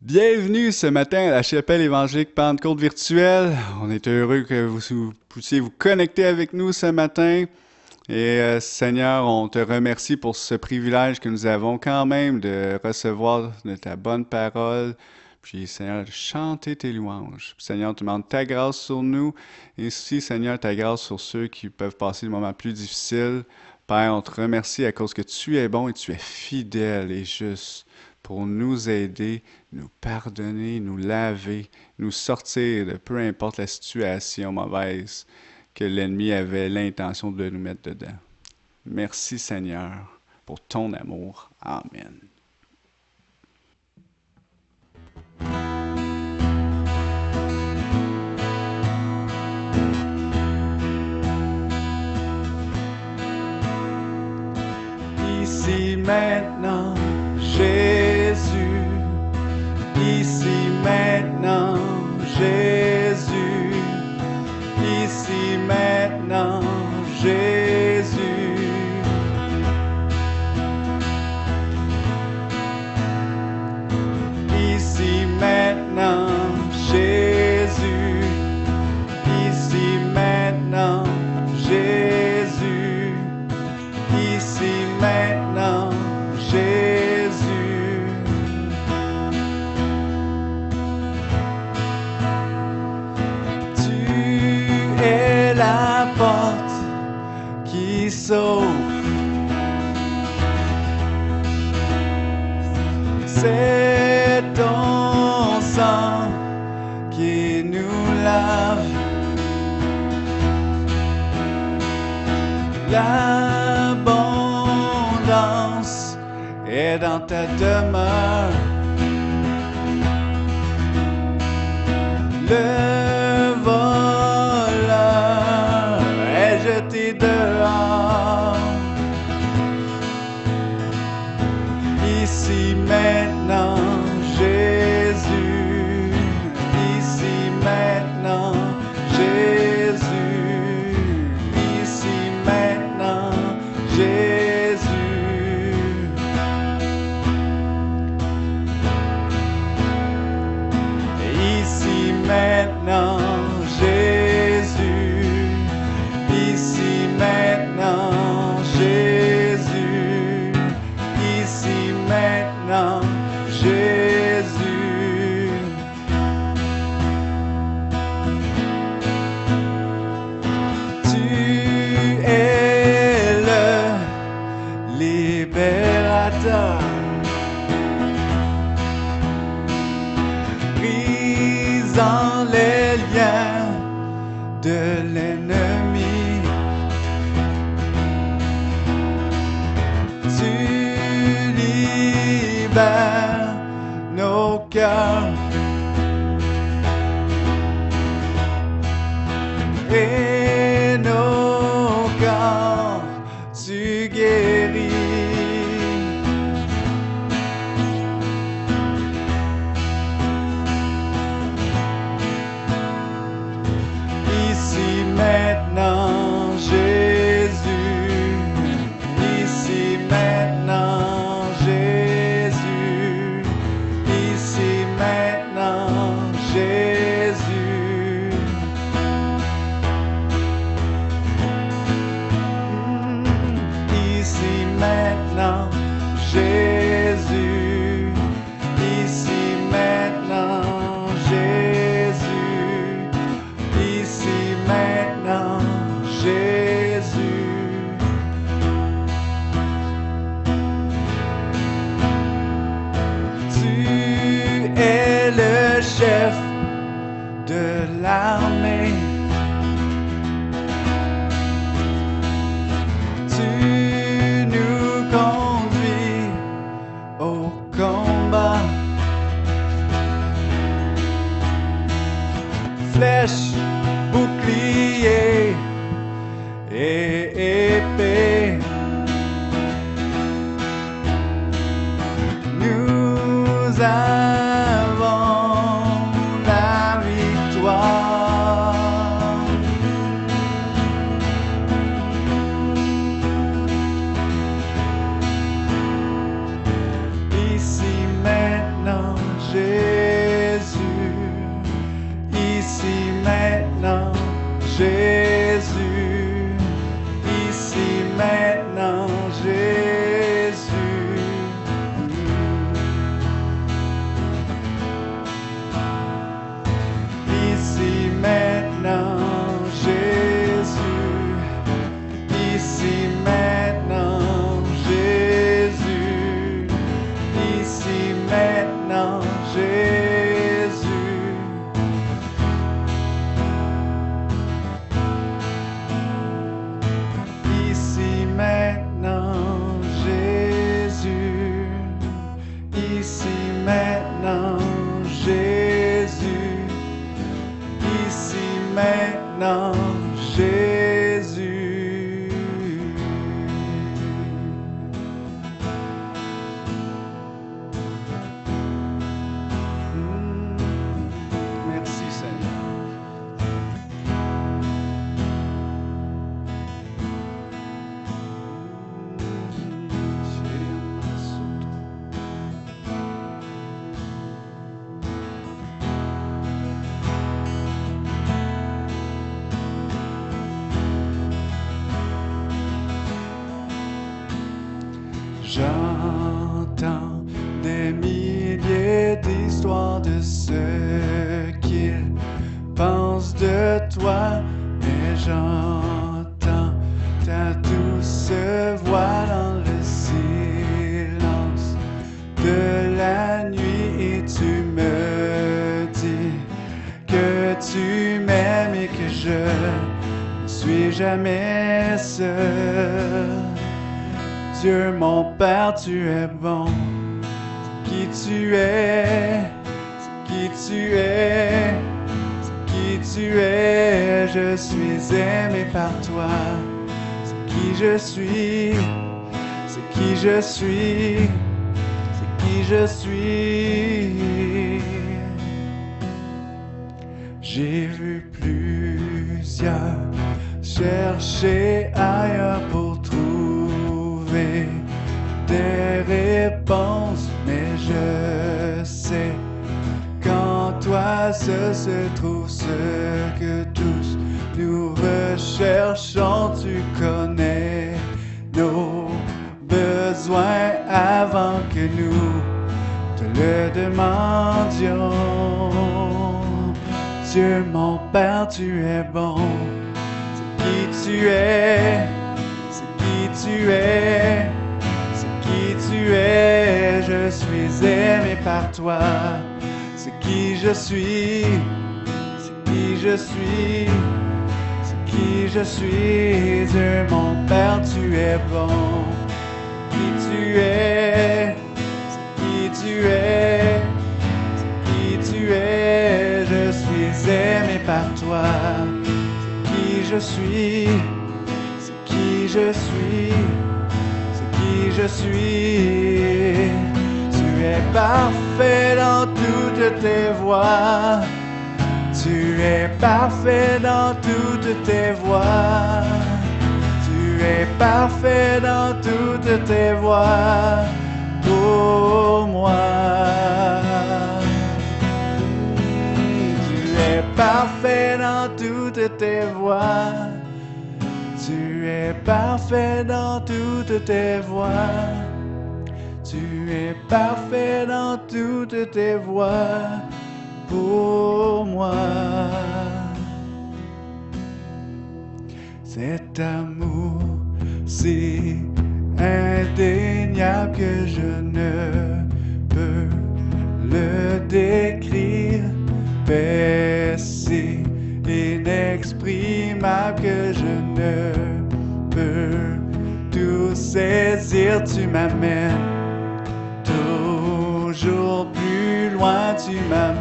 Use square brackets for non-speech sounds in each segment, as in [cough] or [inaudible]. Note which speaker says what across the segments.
Speaker 1: Bienvenue ce matin à la chapelle évangélique Pentecôte virtuelle. On est heureux que vous puissiez vous connecter avec nous ce matin. Et euh, Seigneur, on te remercie pour ce privilège que nous avons quand même de recevoir de ta bonne parole. Puis Seigneur, chanter tes louanges. Seigneur, tu demandes ta grâce sur nous. Et aussi, Seigneur, ta grâce sur ceux qui peuvent passer des moments plus difficiles. Père, on te remercie à cause que tu es bon et tu es fidèle et juste pour nous aider, nous pardonner, nous laver, nous sortir de peu importe la situation mauvaise que l'ennemi avait l'intention de nous mettre dedans. Merci Seigneur pour ton amour. Amen. Ici maintenant, Jésus, ici maintenant, Jésus, ici maintenant, Jésus. Dans ta demeure. Le les liens de l'ennemi. Tu libères nos cœurs et John. Qui tu es, qui tu es, qui tu es? Je suis aimé par toi. Qui je suis, c'est qui je suis, c'est qui je suis? Avant que nous te le demandions. Dieu mon Père, tu es bon. C'est qui tu es, c'est qui tu es, c'est qui tu es? Je suis aimé par toi. C'est qui je suis, c'est qui je suis, qui je suis? Dieu mon Père, tu es bon. Tu es, qui tu es, qui tu es. Je suis aimé par toi. Qui je suis, c'est qui je suis, c'est qui je suis. Tu es parfait dans toutes tes voies. Tu es parfait dans toutes tes voies. Tu es parfait dans toutes tes voies pour moi. Tu es parfait dans toutes tes voies. Tu es parfait dans toutes tes voies. Tu es parfait dans toutes tes voies pour moi. Cet amour si indéniable que je ne peux le décrire. Paix si inexprimable que je ne peux tout saisir. Tu m'amènes toujours plus loin, tu m'amènes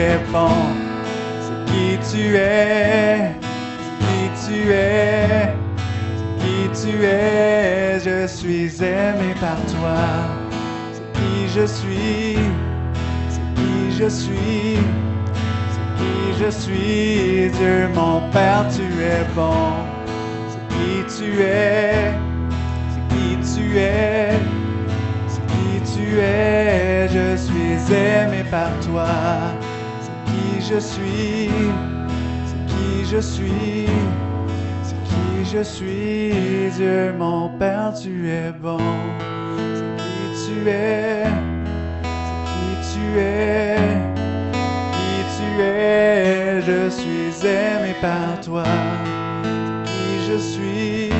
Speaker 1: c'est qui tu es, c'est qui tu es, c'est qui tu es, je suis aimé par toi. C'est qui je suis, c'est qui je suis, c'est qui je suis? Dieu mon Père, tu es bon. C'est qui tu es, c'est qui tu es, tu es? Je suis aimé par toi. Je suis, c'est qui je suis, c'est qui je suis. Dieu mon Père, tu es bon. C'est qui tu es, c'est qui tu es, qui tu es. Je suis aimé par toi. C'est qui je suis,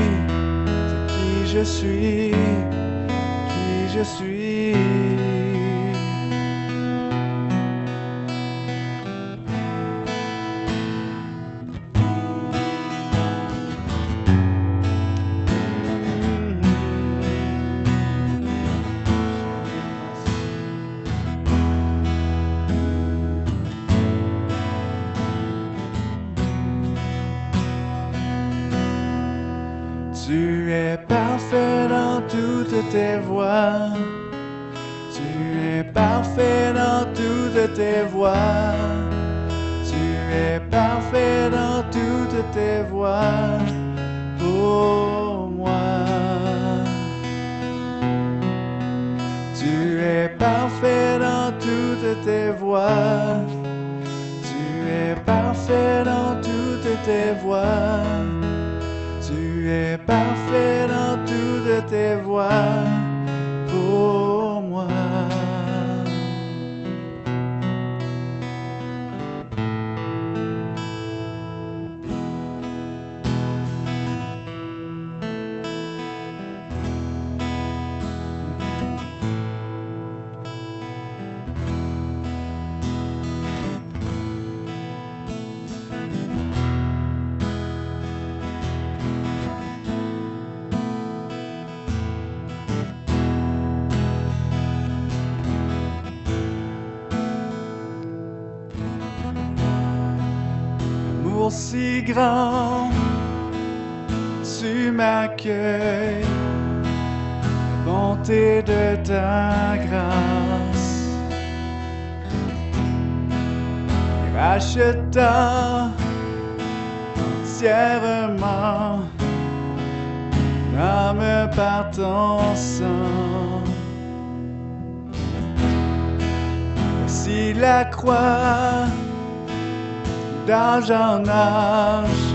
Speaker 1: c'est qui je suis, qui je suis. si grand, tu m'accueilles, bonté de ta grâce. Racheta entièrement l'âme par ton sang. Si la croix d'âge en âge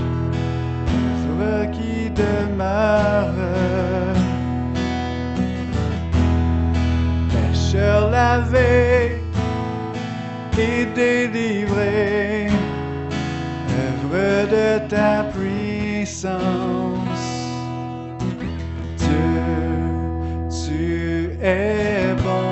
Speaker 1: qui demeure. Pêcheur lavé et délivré, œuvre de ta puissance. Dieu, tu es bon.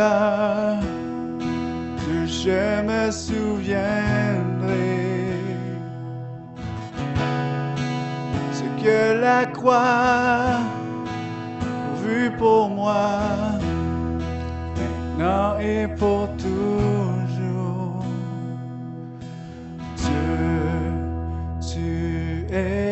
Speaker 1: là je me souviendrai. Ce que la croix a vu pour moi, maintenant et pour toujours. Dieu, tu es.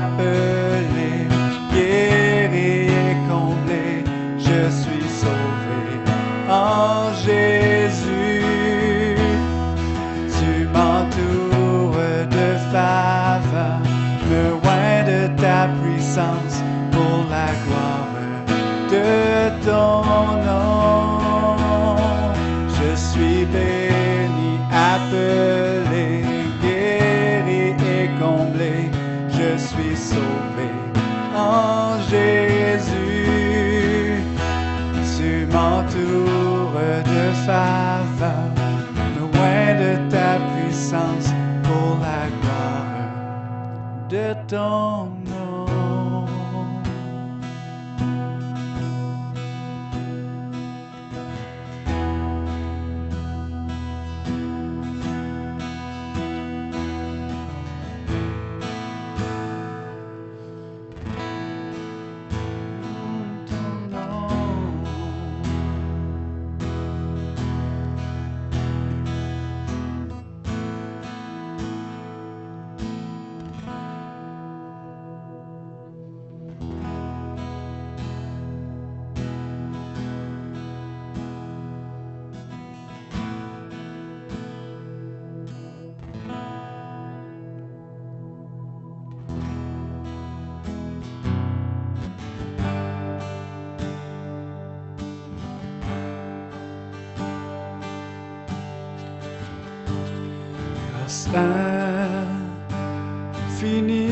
Speaker 2: Béni, gloire grâce infinie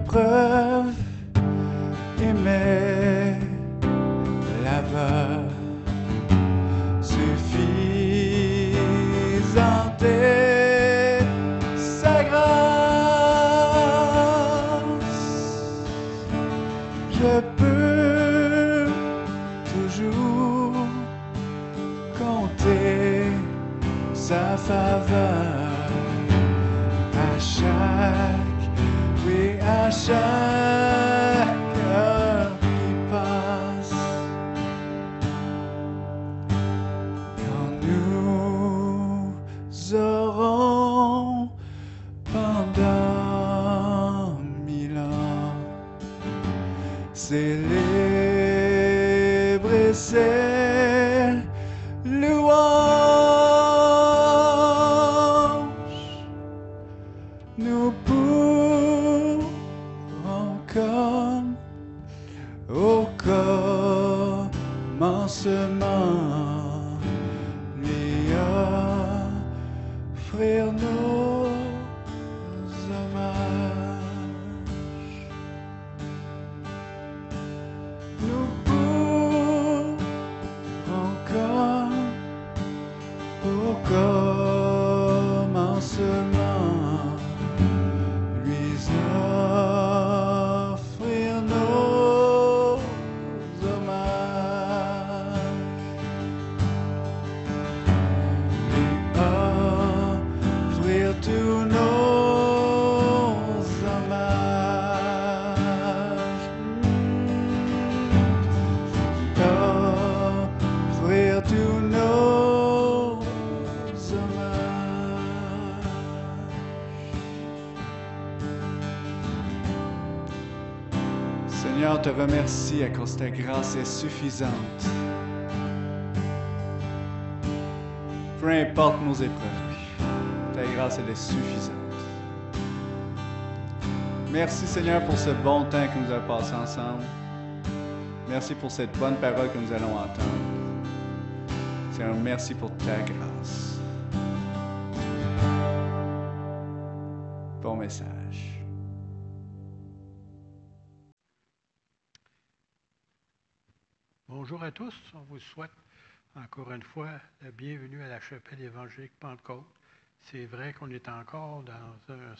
Speaker 2: épreuves remercie à cause de ta grâce est suffisante. Peu importe nos épreuves, ta grâce elle est suffisante. Merci Seigneur pour ce bon temps que nous avons passé ensemble. Merci pour cette bonne parole que nous allons entendre. Seigneur, merci pour ta grâce.
Speaker 1: Tous. On vous souhaite encore une fois la bienvenue à la chapelle évangélique Pentecôte. C'est vrai qu'on est encore dans un,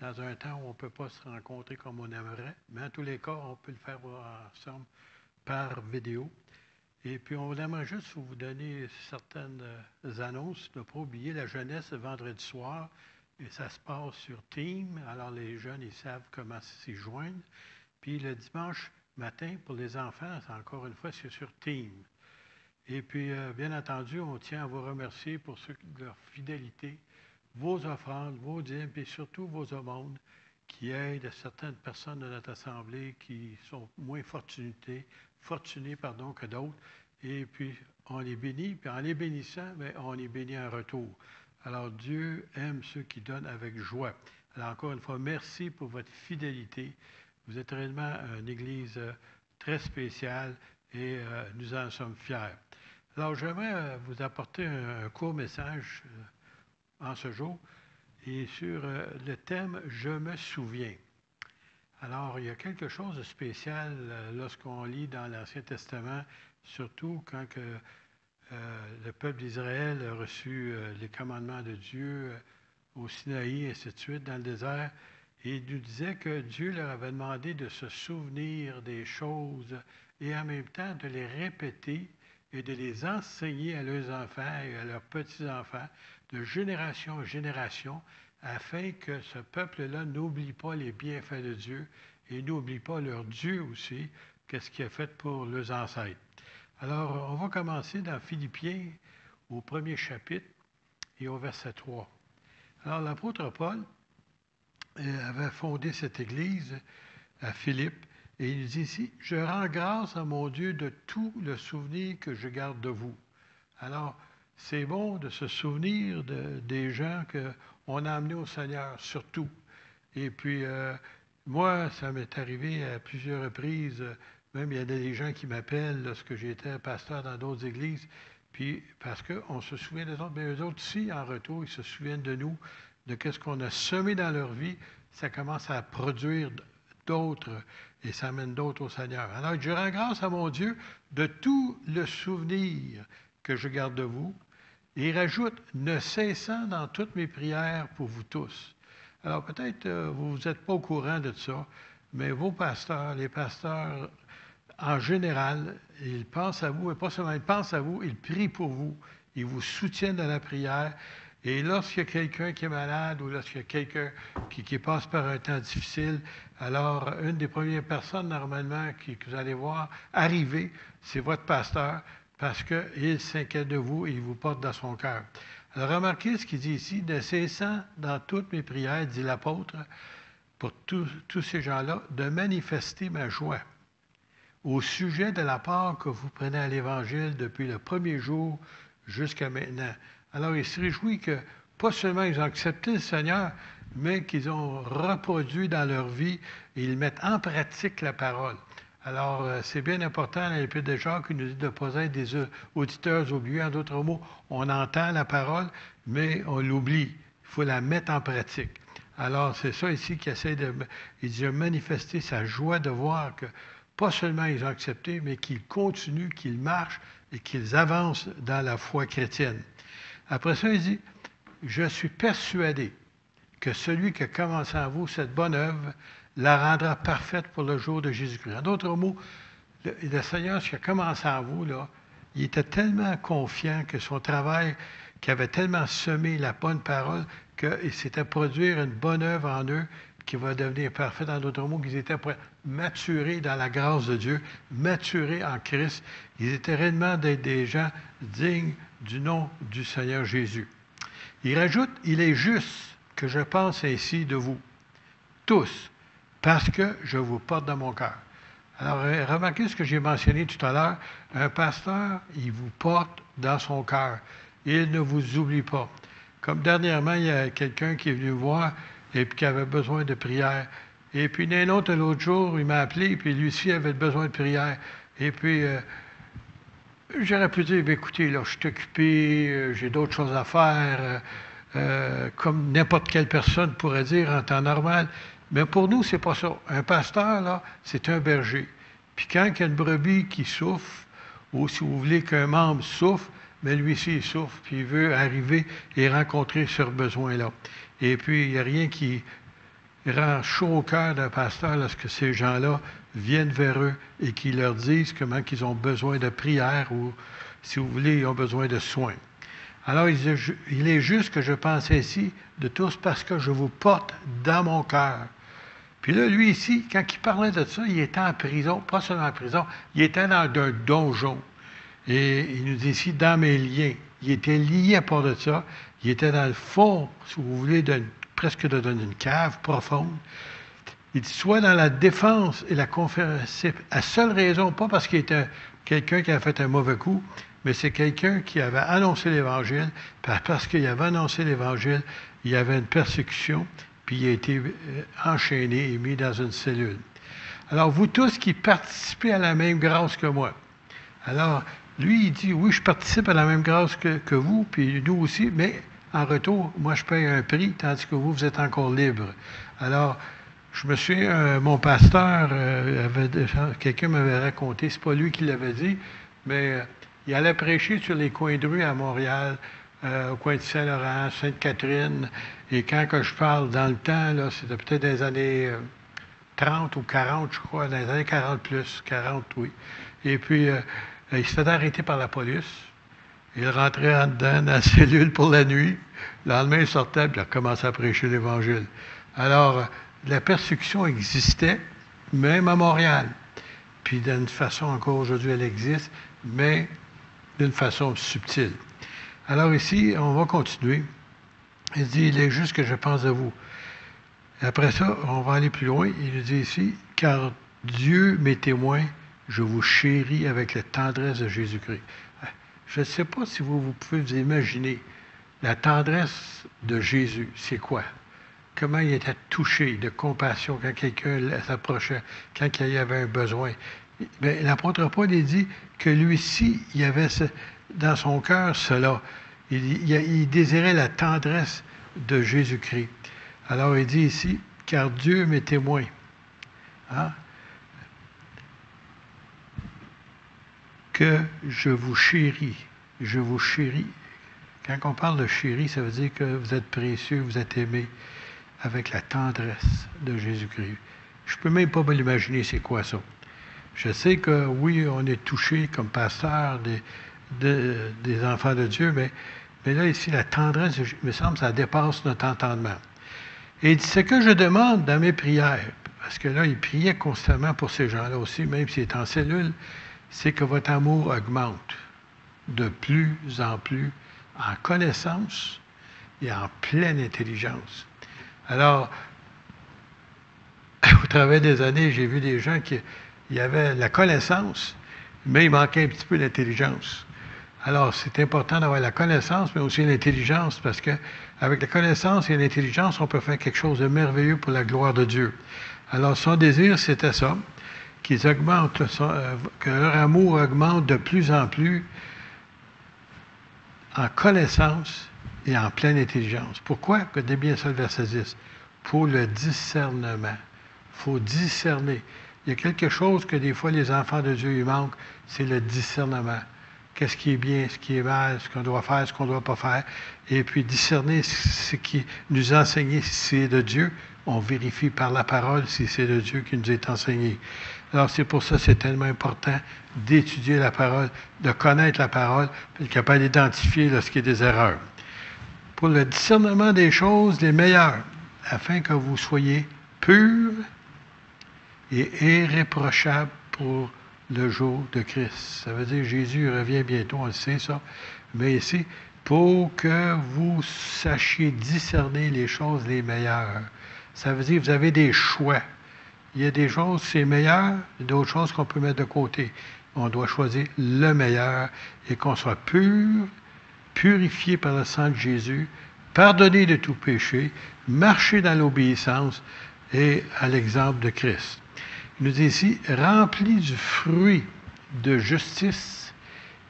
Speaker 1: dans un temps où on ne peut pas se rencontrer comme on aimerait, mais en tous les cas, on peut le faire ensemble par vidéo. Et puis, on aimerait juste vous donner certaines euh, annonces. Ne pas oublier la jeunesse vendredi soir. Et ça se passe sur Team. Alors, les jeunes, ils savent comment s'y joindre. Puis, le dimanche matin, pour les enfants, encore une fois, c'est sur Team. Et puis, euh, bien entendu, on tient à vous remercier pour leur fidélité, vos offrandes, vos dîmes, et surtout vos aumônes qui aident certaines personnes de notre Assemblée qui sont moins fortunées, fortunés pardon, que d'autres. Et puis, on les bénit, puis en les bénissant, on les bénit en retour. Alors, Dieu aime ceux qui donnent avec joie. Alors, encore une fois, merci pour votre fidélité. Vous êtes réellement une Église euh, très spéciale et euh, nous en sommes fiers. Alors, j'aimerais euh, vous apporter un, court message en ce jour et sur le thème Je me souviens. Alors, il y a quelque chose de spécial lorsqu'on lit dans l'Ancien Testament, surtout quand que, le peuple d'Israël a reçu les commandements de Dieu au Sinaï, et ainsi de suite, dans le désert. Il nous disait que Dieu leur avait demandé de se souvenir des choses et en même temps de les répéter et de les enseigner à leurs enfants et à leurs petits-enfants de génération en génération afin que ce peuple-là n'oublie pas les bienfaits de Dieu et n'oublie pas leur Dieu aussi, qu'est-ce qu'il a fait pour leurs ancêtres. Alors, on va commencer dans Philippiens au premier chapitre et au verset 3. Alors, l'apôtre Paul avait fondé cette église à Philippe et il dit ici, je rends grâce à mon Dieu de tout le souvenir que je garde de vous. Alors, c'est bon de se souvenir de, des gens qu'on a amenés au Seigneur, surtout. Et puis, euh, moi, ça m'est arrivé à plusieurs reprises. Même il y a des gens qui m'appellent lorsque j'étais pasteur dans d'autres églises. Puis, parce qu'on se souvient des autres, mais eux autres aussi, en retour, ils se souviennent de nous, de ce qu'on a semé dans leur vie. Ça commence à produire d'autres et ça amène d'autres au Seigneur. Alors, je rends grâce à mon Dieu de tout le souvenir que je garde de vous. Et il rajoute, ne cessant dans toutes mes prières pour vous tous. Alors, peut-être euh, vous n'êtes pas au courant de ça, mais vos pasteurs, les pasteurs en général, ils pensent à vous, et pas seulement ils pensent à vous, ils prient pour vous, ils vous soutiennent dans la prière, et lorsqu'il y a quelqu'un qui est malade ou lorsqu'il y a quelqu'un qui, passe par un temps difficile, alors une des premières personnes normalement que vous allez voir arriver, c'est votre pasteur parce qu'il s'inquiète de vous et il vous porte dans son cœur. Alors remarquez ce qu'il dit ici, de cessant dans toutes mes prières, dit l'apôtre, pour tous ces gens-là, de manifester ma joie au sujet de la part que vous prenez à l'Évangile depuis le premier jour jusqu'à maintenant. Alors, il se réjouit que pas seulement ils ont accepté le Seigneur, mais qu'ils ont reproduit dans leur vie et ils mettent en pratique la parole. Alors, euh, c'est bien important l'Épître de Jacques qui nous dit de ne pas être des auditeurs oubliés. En d'autres mots, on entend la parole, mais on l'oublie. Il faut la mettre en pratique. Alors, c'est ça ici qui essaie de, manifester sa joie de voir que pas seulement ils ont accepté, mais qu'ils continuent, qu'ils marchent et qu'ils avancent dans la foi chrétienne. Après ça, il dit, je suis persuadé que celui qui a commencé en vous cette bonne œuvre la rendra parfaite pour le jour de Jésus-Christ. En d'autres mots, le, Seigneur, qui a commencé en vous, il était tellement confiant que son travail, qui avait tellement semé la bonne parole, qu'il s'était produire une bonne œuvre en eux, qui va devenir parfaite. En d'autres mots, qu'ils étaient maturés dans la grâce de Dieu, maturés en Christ. Ils étaient réellement des, des gens dignes du nom du Seigneur Jésus. Il rajoute, il est juste que je pense ainsi de vous, tous, parce que je vous porte dans mon cœur. Alors, euh, remarquez ce que j'ai mentionné tout à l'heure. Un pasteur, il vous porte dans son cœur. Il ne vous oublie pas. Comme dernièrement, il y a quelqu'un qui est venu voir et qui avait besoin de prière. Et puis, un autre, l'autre jour, il m'a appelé, puis lui aussi avait besoin de prière. Et puis, euh, j'aurais pu dire, écoutez, là, je suis occupé, euh, j'ai d'autres choses à faire, comme n'importe quelle personne pourrait dire en temps normal. Mais pour nous, c'est pas ça. Un pasteur, là, c'est un berger. Puis quand il y a une brebis qui souffre, ou si vous voulez qu'un membre souffre, mais lui aussi, il souffre, puis il veut arriver et rencontrer ce besoin-là. Et puis, il n'y a rien qui rend chaud au cœur d'un pasteur lorsque ces gens-là viennent vers eux et qui leur disent comment ils ont besoin de prière ou, si vous voulez, ils ont besoin de soins. Alors, il est juste que je pense ainsi de tous parce que je vous porte dans mon cœur. Puis là, lui ici, quand il parlait de ça, il était en prison, pas seulement en prison, il était dans un donjon. Et il nous dit ici, dans mes liens. Il était lié à part de ça. Il était dans le fond, si vous voulez, presque dans une cave profonde. Il dit, soit dans la défense et la conférence. La seule raison, pas parce qu'il était quelqu'un qui a fait un mauvais coup, mais c'est quelqu'un qui avait annoncé l'Évangile. Parce qu'il avait annoncé l'Évangile, il y avait une persécution puis il a été euh, enchaîné et mis dans une cellule. Alors, vous tous qui participez à la même grâce que moi. Alors, lui, il dit, oui, je participe à la même grâce que, vous, puis nous aussi, mais en retour, moi, je paye un prix, tandis que vous, vous êtes encore libre. Alors, je me suis, euh, mon pasteur, euh, quelqu'un m'avait raconté, c'est pas lui qui l'avait dit, mais il allait prêcher sur les coins de rue à Montréal, au coin de Saint-Laurent, Sainte-Catherine, et quand je parle dans le temps, là, c'était peut-être des années 30 euh, ou 40, je crois, dans les années 40 plus, 40, oui. Et puis, euh, il se arrêter par la police. Il rentrait en dedans dans la [laughs] cellule pour la nuit. Le lendemain, il sortait, puis il a commencé à prêcher l'Évangile. Alors, euh, la persécution existait, même à Montréal. Puis, d'une façon, encore aujourd'hui, elle existe, mais d'une façon subtile. Alors ici, on va continuer. Il dit, il est juste que je pense à vous. après ça, on va aller plus loin. Il dit ici, car Dieu m'est témoin, je vous chéris avec la tendresse de Jésus-Christ. Je ne sais pas si vous, pouvez vous imaginer la tendresse de Jésus, c'est quoi? Comment il était touché de compassion quand quelqu'un s'approchait, quand il y avait un besoin. L'apôtre Paul dit que lui-ci, il avait dans son cœur cela. Il, désirait la tendresse de Jésus-Christ. Alors il dit ici, car Dieu m'est témoin. Hein, que je vous chéris. Je vous chéris. Quand on parle de chéri, ça veut dire que vous êtes précieux, vous êtes aimé avec la tendresse de Jésus-Christ. Je ne peux même pas me l'imaginer, c'est quoi ça. Je sais que oui, on est touché comme pasteur des, des enfants de Dieu, mais, mais là, ici, la tendresse, il me semble, ça dépasse notre entendement. Et ce que je demande dans mes prières, parce que là, il priait constamment pour ces gens-là aussi, même s'il est en cellule, c'est que votre amour augmente de plus en plus en connaissance et en pleine intelligence. Alors, [laughs] au travers des années, j'ai vu des gens qui y avaient la connaissance, mais il manquait un petit peu d'intelligence. Alors, c'est important d'avoir la connaissance, mais aussi l'intelligence, parce que avec la connaissance et l'intelligence, on peut faire quelque chose de merveilleux pour la gloire de Dieu. Alors, son désir, c'était ça, qu'ils augmentent, euh, que leur amour augmente de plus en plus en connaissance et en pleine intelligence. Pourquoi? Regardez bien ça le verset 10. Pour le discernement. Il faut discerner. Il y a quelque chose que des fois les enfants de Dieu y manquent, c'est le discernement qu'est-ce qui est bien, ce qui est mal, ce qu'on doit faire, ce qu'on ne doit pas faire, et puis discerner ce qui nous enseigné si c'est de Dieu. On vérifie par la parole si c'est de Dieu qui nous est enseigné. Alors c'est pour ça que c'est tellement important d'étudier la parole, de connaître la parole, puis être capable d'identifier lorsqu'il y a des erreurs. Pour le discernement des choses les meilleures, afin que vous soyez purs et irréprochables pour le jour de Christ. Ça veut dire Jésus revient bientôt, on le sait ça. Mais ici, pour que vous sachiez discerner les choses les meilleures. Ça veut dire que vous avez des choix. Il y a des choses, c'est meilleur, d'autres choses qu'on peut mettre de côté. On doit choisir le meilleur et qu'on soit pur, purifié par le sang de Jésus, pardonné de tout péché, marcher dans l'obéissance et à l'exemple de Christ. Il nous dit ici, rempli du fruit de justice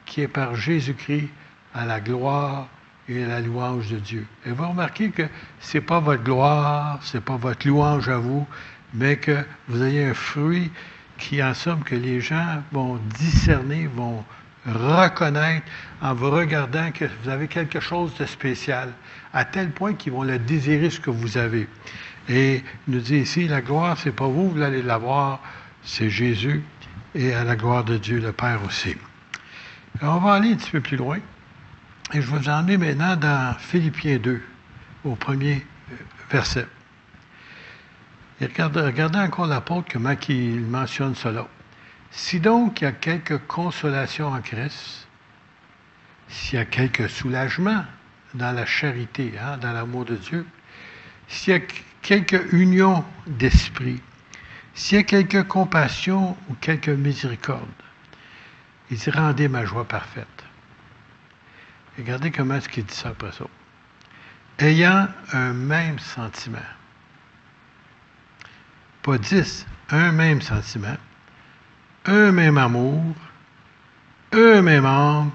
Speaker 1: qui est par Jésus-Christ à la gloire et à la louange de Dieu. Et vous remarquez que ce n'est pas votre gloire, ce n'est pas votre louange à vous, mais que vous ayez un fruit qui, en somme, que les gens vont discerner, vont reconnaître en vous regardant que vous avez quelque chose de spécial, à tel point qu'ils vont le désirer ce que vous avez. Et il nous dit ici, la gloire, c'est pas vous, vous allez l'avoir, c'est Jésus et à la gloire de Dieu le Père aussi. on va aller un petit peu plus loin. Et je vous emmener maintenant dans Philippiens 2, au premier euh, verset. Et regardez, encore l'apôtre, comment il mentionne cela. Si donc il y a quelque consolation en Christ, s'il y a quelque soulagement dans la charité, hein, dans l'amour de Dieu, s'il y a quelque union d'esprit, s'il y a quelque compassion ou quelque miséricorde, il dit rendez ma joie parfaite. Regardez comment est-ce qu'il dit ça après ça. Ayant un même sentiment. Pas dix, un même sentiment, un même amour, un même âme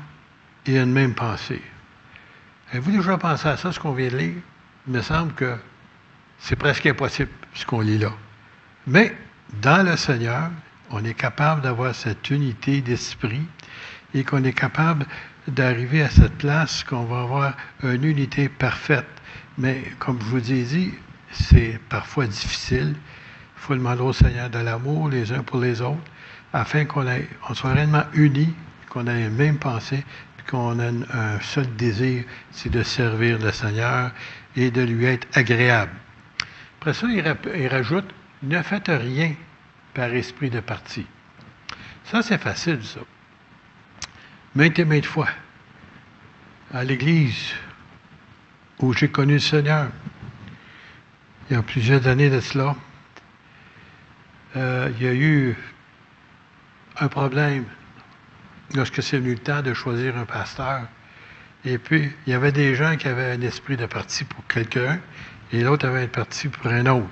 Speaker 1: et une même pensée. Avez-vous déjà pensé à ça, ce qu'on vient de lire? Il me semble que c'est presque impossible, ce qu'on lit là. Mais dans le Seigneur, on est capable d'avoir cette unité d'esprit et qu'on est capable d'arriver à cette place qu'on va avoir une unité parfaite. Mais comme je vous ai dit, c'est parfois difficile. Il faut demander au Seigneur de l'amour les uns pour les autres, afin qu'on on soit réellement unis, qu'on ait une même pensée, qu'on ait un seul désir, c'est de servir le Seigneur et de lui être agréable. Après ça, il, rajoute Ne faites rien par esprit de parti. Ça, c'est facile, ça. Maintes et maintes fois, à l'Église où j'ai connu le Seigneur, il y a plusieurs années de cela, euh, il y a eu un problème lorsque c'est venu le temps de choisir un pasteur. Et puis, il y avait des gens qui avaient un esprit de parti pour quelqu'un et l'autre avait un parti pour un autre.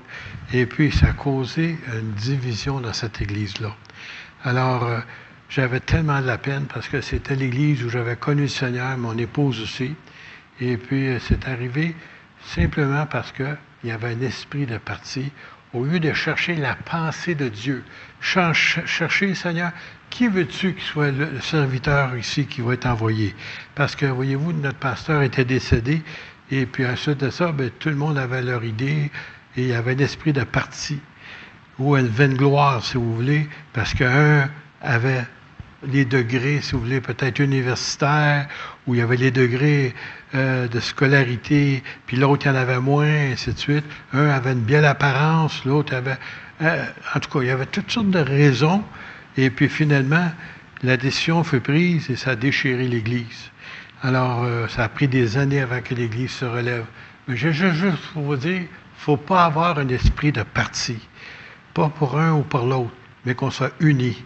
Speaker 1: Et puis, ça a causé une division dans cette église-là. Alors, euh, j'avais tellement de la peine parce que c'était l'église où j'avais connu le Seigneur, mon épouse aussi. Et puis, euh, c'est arrivé simplement parce qu'il y avait un esprit de parti. Au lieu de chercher la pensée de Dieu, chercher, Seigneur, qui veux-tu qu'il soit le serviteur ici qui va être envoyé? Parce que, voyez-vous, notre pasteur était décédé, et puis ensuite de ça, bien, tout le monde avait leur idée, et il y avait un esprit de parti, ou une vaine gloire, si vous voulez, parce qu'un avait les degrés, si vous voulez, peut-être universitaires, où il y avait les degrés euh, de scolarité, puis l'autre, il y en avait moins, ainsi de suite. Un avait une belle apparence, l'autre avait... Euh, en tout cas, il y avait toutes sortes de raisons, et puis finalement, la décision fut prise et ça a déchiré l'Église. Alors, euh, ça a pris des années avant que l'Église se relève. Mais je, juste pour vous dire, il ne faut pas avoir un esprit de parti, pas pour un ou pour l'autre, mais qu'on soit unis.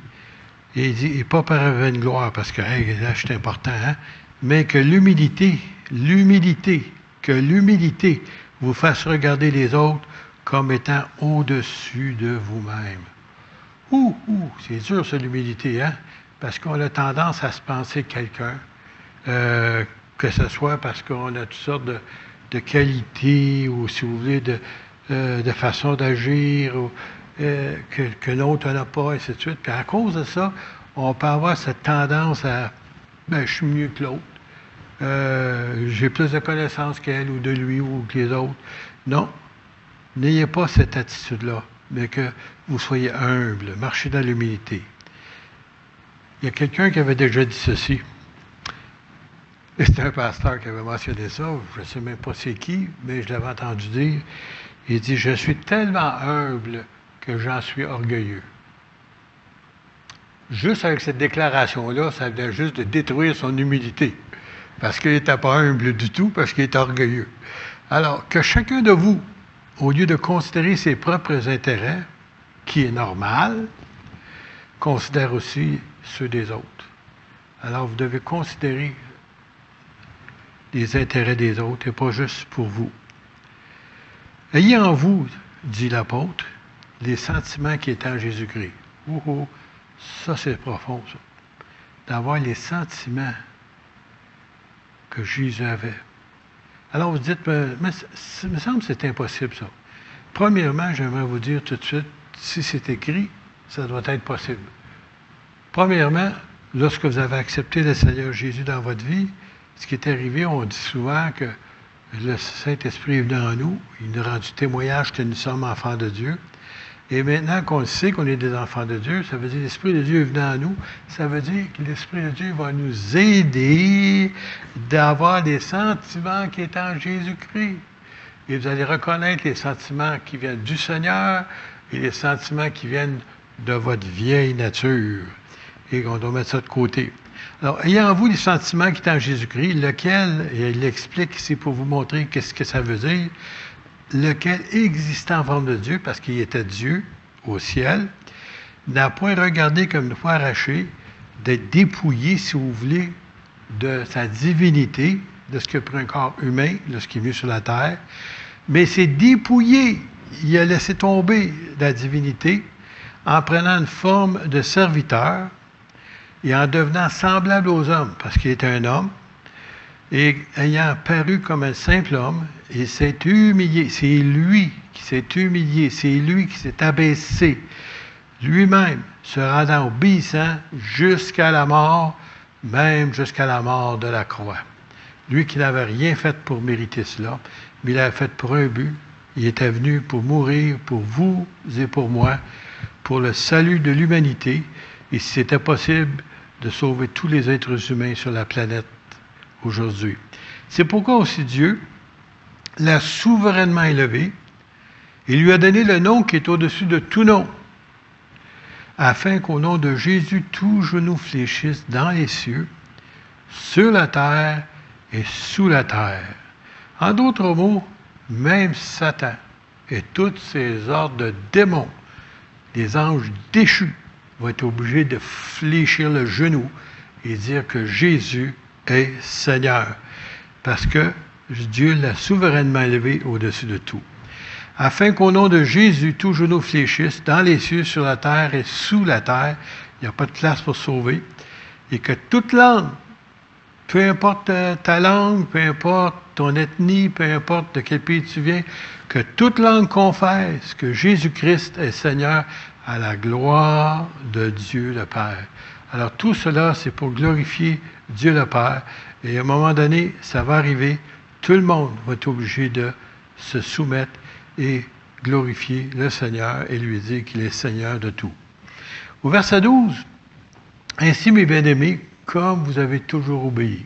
Speaker 1: Et, et pas par une gloire, parce que là, c'est important, hein? mais que l'humilité, l'humilité, que l'humilité vous fasse regarder les autres comme étant au-dessus de vous-même. Ouh, ouh, c'est dur, ça, l'humilité, hein? Parce qu'on a tendance à se penser quelqu'un, euh, que ce soit parce qu'on a toutes sortes de, qualités ou, si vous voulez, de, euh, de façon d'agir, euh, que, que l'autre n'a pas, et ainsi de suite. Puis à cause de ça, on peut avoir cette tendance à ben, je suis mieux que l'autre. j'ai plus de connaissances qu'elle ou de lui ou que les autres. Non. N'ayez pas cette attitude-là mais que vous soyez humble, marchez dans l'humilité. Il y a quelqu'un qui avait déjà dit ceci. C'était un pasteur qui avait mentionné ça, je ne sais même pas c'est qui, mais je l'avais entendu dire. Il dit, je suis tellement humble que j'en suis orgueilleux. Juste avec cette déclaration-là, ça venait juste de détruire son humilité. Parce qu'il n'était pas humble du tout, parce qu'il était orgueilleux. Alors, que chacun de vous au lieu de considérer ses propres intérêts, qui est normal, considère aussi ceux des autres. Alors vous devez considérer les intérêts des autres et pas juste pour vous. Ayez en vous, dit l'apôtre, les sentiments qui étaient en Jésus-Christ. Oh, ça c'est profond, ça. D'avoir les sentiments que Jésus avait. Alors vous dites, mais, ça me semble que c'est impossible ça. Premièrement, j'aimerais vous dire tout de suite, si c'est écrit, ça doit être possible. Premièrement, lorsque vous avez accepté le Seigneur Jésus dans votre vie, ce qui est arrivé, on dit souvent que le Saint-Esprit est venu en nous, il nous a rendu témoignage que nous sommes enfants de Dieu. Et maintenant qu'on sait qu'on est des enfants de Dieu, ça veut dire que l'Esprit de Dieu est venu en nous, ça veut dire que l'Esprit de Dieu va nous aider d'avoir des sentiments qui sont en Jésus-Christ. Et vous allez reconnaître les sentiments qui viennent du Seigneur et les sentiments qui viennent de votre vieille nature. Et on doit mettre ça de côté. Alors, ayant en vous les sentiments qui sont en Jésus-Christ, lequel, et il l'explique ici pour vous montrer qu'est-ce que ça veut dire, lequel existant en forme de Dieu, parce qu'il était Dieu au ciel, n'a point regardé comme une fois arraché d'être dépouillé, si vous voulez, de sa divinité, de ce que prend un corps humain lorsqu'il est venu sur la terre, mais c'est dépouillé. Il a laissé tomber la divinité en prenant une forme de serviteur et en devenant semblable aux hommes, parce qu'il était un homme, et ayant paru comme un simple homme, il s'est humilié. C'est lui qui s'est humilié, c'est lui qui s'est abaissé lui-même, se rendant obéissant jusqu'à la mort, même jusqu'à la mort de la croix. Lui qui n'avait rien fait pour mériter cela, mais il l'avait fait pour un but. Il était venu pour mourir pour vous et pour moi, pour le salut de l'humanité. Et si c'était possible, de sauver tous les êtres humains sur la planète aujourd'hui. C'est pourquoi aussi Dieu l'a souverainement élevé et lui a donné le nom qui est au-dessus de tout nom, afin qu'au nom de Jésus, tout genou fléchisse dans les cieux, sur la terre et sous la terre. En d'autres mots, même Satan et tous ses ordres de démons, des anges déchus, vont être obligés de fléchir le genou et dire que Jésus est Seigneur. Parce que Dieu l'a souverainement élevé au-dessus de tout. Afin qu'au nom de Jésus, tout genou fléchisse dans les cieux, sur la terre et sous la terre. Il n'y a pas de place pour sauver. Et que toute langue, peu importe ta langue, peu importe ton ethnie, peu importe de quel pays tu viens, que toute langue confesse que Jésus-Christ est Seigneur à la gloire de Dieu le Père. Alors tout cela, c'est pour glorifier Dieu le Père. Et à un moment donné, ça va arriver. Tout le monde va être obligé de se soumettre et glorifier le Seigneur et lui dire qu'il est Seigneur de tout. Au verset 12, Ainsi, mes bien-aimés, comme vous avez toujours obéi.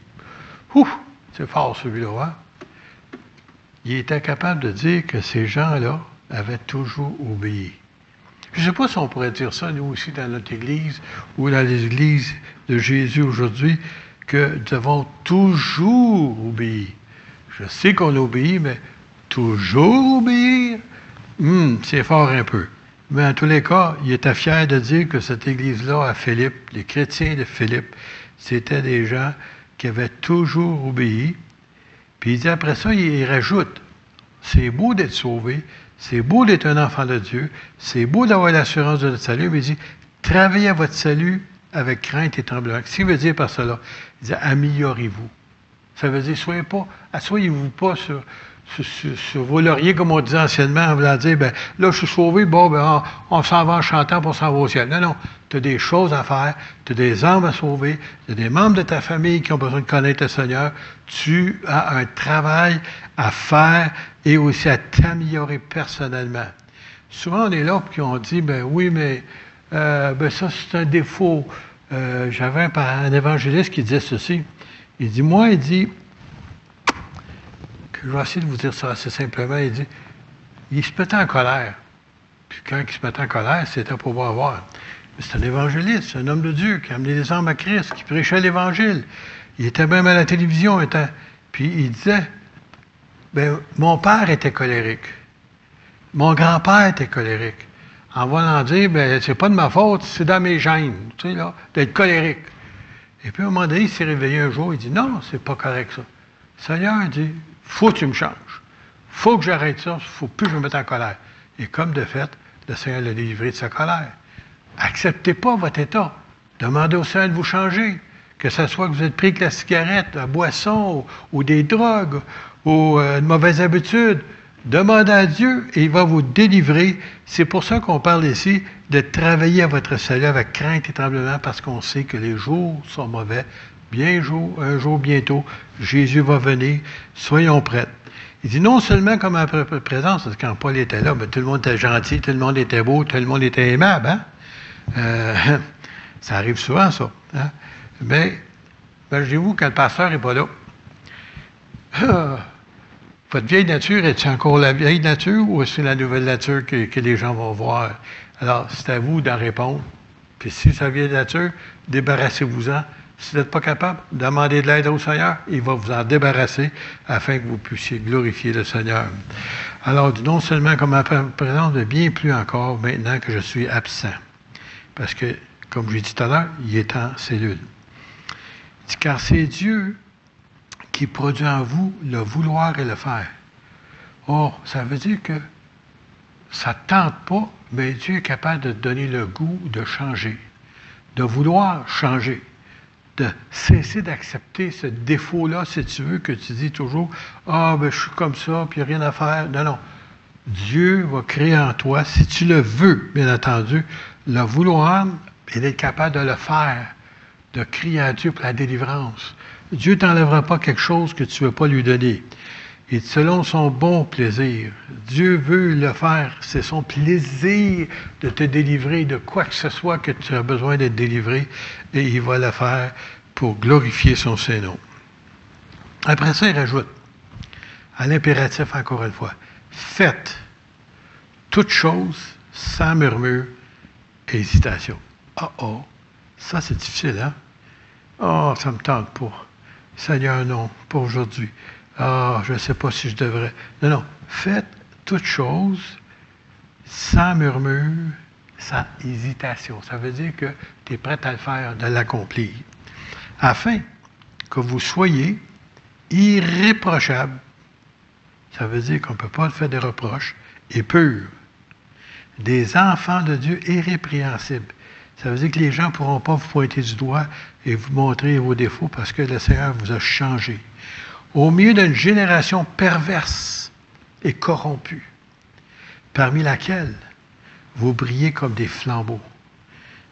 Speaker 1: C'est fort celui-là. Hein? Il était capable de dire que ces gens-là avaient toujours obéi. Je ne sais pas si on pourrait dire ça, nous aussi, dans notre Église ou dans les églises de Jésus aujourd'hui, que nous avons toujours obéi. Je sais qu'on obéit, mais toujours obéir, hmm, c'est fort un peu. Mais en tous les cas, il était fier de dire que cette Église-là, à Philippe, les chrétiens de Philippe, c'était des gens qui avaient toujours obéi. Puis il dit après ça, il rajoute, c'est beau d'être sauvé, c'est beau d'être un enfant de Dieu. C'est beau d'avoir l'assurance de notre salut. Mais il dit, travaillez à votre salut avec crainte et tremblement. Qu'est-ce qu'il veut dire par cela? Il dit, améliorez-vous. Ça veut dire, soyez pas, asseyez-vous pas sur, sur, vos lauriers, comme on disait anciennement, en voulant dire, ben, là, je suis sauvé, bon, ben, on, s'en va en chantant pour s'en va au ciel. Non, non. Tu as des choses à faire, tu as des âmes à sauver, tu as des membres de ta famille qui ont besoin de connaître le Seigneur. Tu as un travail à faire et aussi à t'améliorer personnellement. Souvent, on est là et on dit, ben oui, mais euh, ben ça, c'est un défaut. Euh, j'avais un, un évangéliste qui disait ceci. Il dit, moi, il dit, je vais essayer de vous dire ça assez simplement. Il dit il se mettait en colère. Puis quand il se mettait en colère, c'était pour pouvoir voir. C'est un évangéliste, un homme de Dieu qui a amené des âmes à Christ, qui prêchait l'Évangile. Il était même à la télévision. Puis il disait ben, Mon père était colérique. Mon grand-père était colérique. en voulant dire, ben, c'est pas de ma faute, c'est dans mes gènes, tu sais, là, d'être colérique. Et puis, à un moment donné, il s'est réveillé un jour, il dit, non, c'est pas correct, ça. Le Seigneur dit, faut que tu me changes. faut que j'arrête ça, faut plus que je me mette en colère. Et comme de fait, le Seigneur l'a délivré de sa colère. Acceptez pas votre état. Demandez au Seigneur de vous changer. Que ce soit que vous êtes pris avec la cigarette, la boisson, ou, des drogues, ou euh, de mauvaises habitudes. Demandez à Dieu et il va vous délivrer. C'est pour ça qu'on parle ici de travailler à votre salut avec crainte et tremblement parce qu'on sait que les jours sont mauvais. Bien jour, un jour bientôt, Jésus va venir. Soyons prêts. Il dit non seulement comme un présence, parce que quand Paul était là, ben, tout le monde était gentil, tout le monde était beau, tout le monde était aimable. Hein? Euh, [laughs] ça arrive souvent, ça. Hein? Mais, imaginez-vous quand le pasteur n'est pas là. Ah, votre vieille nature, est-ce encore la vieille nature ou est-ce la nouvelle nature que, les gens vont voir? Alors, c'est à vous d'en répondre. Puis si c'est la vieille nature, débarrassez-vous-en. Si vous n'êtes pas capable, demandez de l'aide au Seigneur. Il va vous en débarrasser afin que vous puissiez glorifier le Seigneur. Alors, non seulement comme ma présence, mais bien plus encore maintenant que je suis absent. Parce que, comme je l'ai dit tout à l'heure, il est en cellule. Car c'est Dieu qui produit en vous le vouloir et le faire. Or, ça veut dire que ça ne tente pas, mais Dieu est capable de donner le goût de changer, de vouloir changer, de cesser d'accepter ce défaut-là, si tu veux, que tu dis toujours Ah, ben je suis comme ça, puis il n'y a rien à faire. Non, non. Dieu va créer en toi, si tu le veux, bien entendu, le vouloir et d'être capable de le faire, de crier à Dieu pour la délivrance. Dieu ne t'enlèvera pas quelque chose que tu ne veux pas lui donner. Et selon son bon plaisir, Dieu veut le faire. C'est son plaisir de te délivrer de quoi que ce soit que tu as besoin d'être délivré. Et il va le faire pour glorifier son Saint-Nom. Après ça, il rajoute, à l'impératif encore une fois, faites toutes choses sans murmure et hésitation. Ah oh, ça c'est difficile, hein? Oh, ça me tente pas. Seigneur, non, pas aujourd'hui. Ah, je ne sais pas si je devrais. Non, non. Faites toutes choses sans murmure, sans hésitation. Ça veut dire que tu es prêt à le faire, de l'accomplir. Afin que vous soyez irréprochables. Ça veut dire qu'on ne peut pas faire des reproches. Et purs. Des enfants de Dieu irrépréhensibles. Ça veut dire que les gens ne pourront pas vous pointer du doigt et vous montrer vos défauts parce que le Seigneur vous a changé. Au milieu d'une génération perverse et corrompue, parmi laquelle vous brillez comme des flambeaux.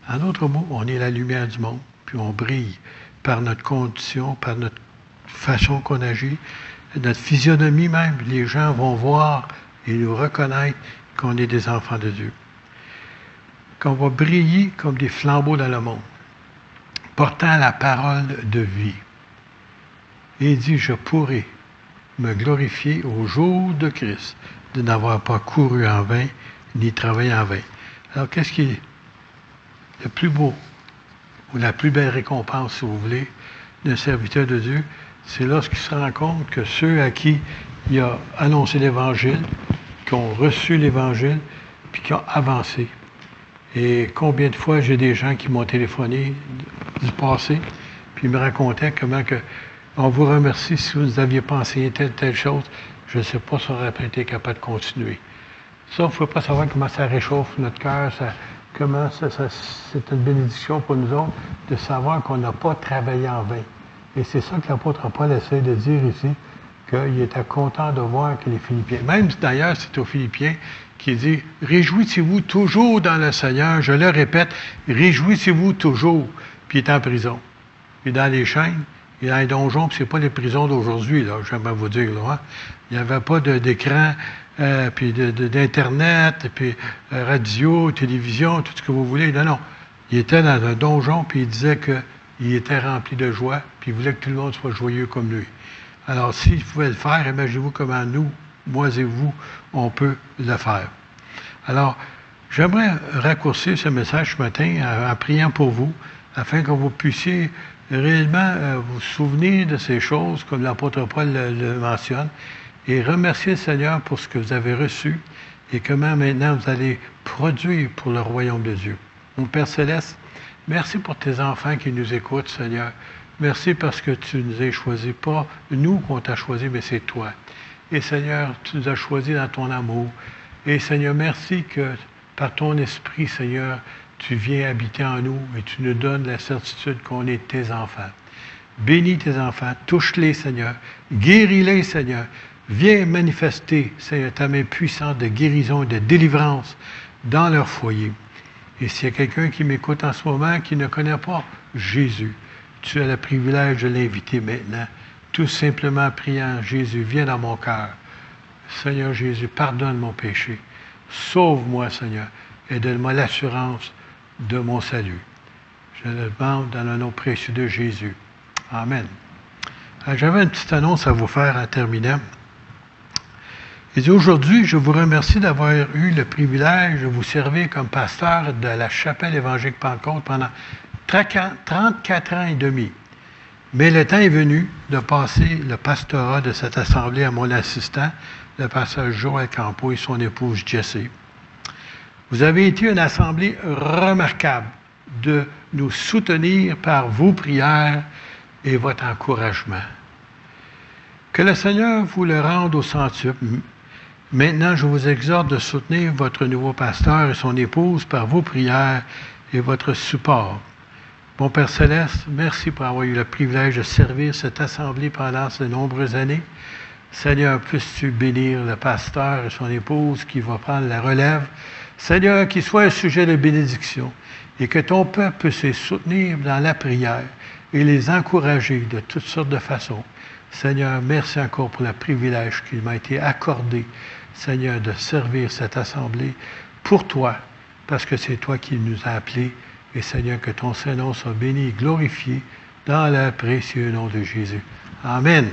Speaker 1: En d'autres mots, on est la lumière du monde, puis on brille par notre condition, par notre façon qu'on agit, notre physionomie même. Les gens vont voir et nous reconnaître qu'on est des enfants de Dieu qu'on va briller comme des flambeaux dans le monde, portant la parole de vie. Et il dit, je pourrai me glorifier au jour de Christ de n'avoir pas couru en vain, ni travaillé en vain. Alors, qu'est-ce qui est le plus beau, ou la plus belle récompense, si vous voulez, d'un serviteur de Dieu? C'est lorsqu'il se rend compte que ceux à qui il a annoncé l'Évangile, qui ont reçu l'Évangile, puis qui ont avancé. Et combien de fois j'ai des gens qui m'ont téléphoné du passé, puis me racontaient comment que on vous remercie si vous aviez pensé telle, telle chose. Je ne sais pas si on aurait été capable de continuer. Ça, il ne faut pas savoir comment ça réchauffe notre cœur, comment ça, c'est une bénédiction pour nous autres de savoir qu'on n'a pas travaillé en vain. Et c'est ça que l'apôtre Paul essaie de dire ici, qu'il était content de voir que les Philippiens, même d'ailleurs c'est aux Philippiens qui dit Réjouissez-vous toujours dans le Seigneur. Je le répète, réjouissez-vous toujours. Puis il est en prison. Puis dans les chaînes, est dans les donjons, puis ce pas les prisons d'aujourd'hui, là, j'aimerais vous dire. Hein. Il n'y avait pas d'écran, euh, puis d'Internet, puis euh, radio, télévision, tout ce que vous voulez. Non, non. Il était dans un donjon, puis il disait qu'il était rempli de joie, puis il voulait que tout le monde soit joyeux comme lui. Alors, s'il pouvait le faire, imaginez-vous comment nous, moi et vous, on peut le faire. Alors, j'aimerais raccourcir ce message ce matin en, priant pour vous, afin que vous puissiez réellement euh, vous souvenir de ces choses, comme l'apôtre Paul le, mentionne, et remercier le Seigneur pour ce que vous avez reçu, et comment maintenant vous allez produire pour le royaume de Dieu. Mon Père céleste, merci pour tes enfants qui nous écoutent, Seigneur. Merci parce que tu nous as choisis, pas nous qu'on t'a choisi, mais c'est toi. Et Seigneur, tu nous as choisis dans ton amour. Et Seigneur, merci que par ton esprit, Seigneur, tu viens habiter en nous et tu nous donnes la certitude qu'on est tes enfants. Bénis tes enfants, touche-les, Seigneur. Guéris-les, Seigneur. Viens manifester, Seigneur, ta main puissante de guérison et de délivrance dans leur foyer. Et s'il y a quelqu'un qui m'écoute en ce moment qui ne connaît pas Jésus, tu as le privilège de l'inviter maintenant. Tout simplement priant, Jésus, viens dans mon cœur. Seigneur Jésus, pardonne mon péché. Sauve-moi, Seigneur, et donne-moi l'assurance de mon salut. Je le demande dans le nom précieux de Jésus. Amen. Euh, j'avais une petite annonce à vous faire en terminant. Et aujourd'hui, je vous remercie d'avoir eu le privilège de vous servir comme pasteur de la chapelle évangélique Pentecôte pendant 34 ans et demi. Mais le temps est venu de passer le pastorat de cette assemblée à mon assistant, le pasteur Joël Campo et son épouse Jessie. Vous avez été une assemblée remarquable de nous soutenir par vos prières et votre encouragement. Que le Seigneur vous le rende au centuple. Maintenant, je vous exhorte de soutenir votre nouveau pasteur et son épouse par vos prières et votre support. Mon Père céleste, merci pour avoir eu le privilège de servir cette assemblée pendant ces nombreuses années. Seigneur, puisses-tu bénir le pasteur et son épouse qui va prendre la relève. Seigneur, qu'il soit un sujet de bénédiction et que ton peuple puisse les soutenir dans la prière et les encourager de toutes sortes de façons. Seigneur, merci encore pour le privilège qui m'a été accordé, Seigneur, de servir cette assemblée pour toi, parce que c'est toi qui nous as appelés. Et Seigneur, que ton Saint-Nom soit béni et glorifié dans le précieux nom de Jésus. Amen.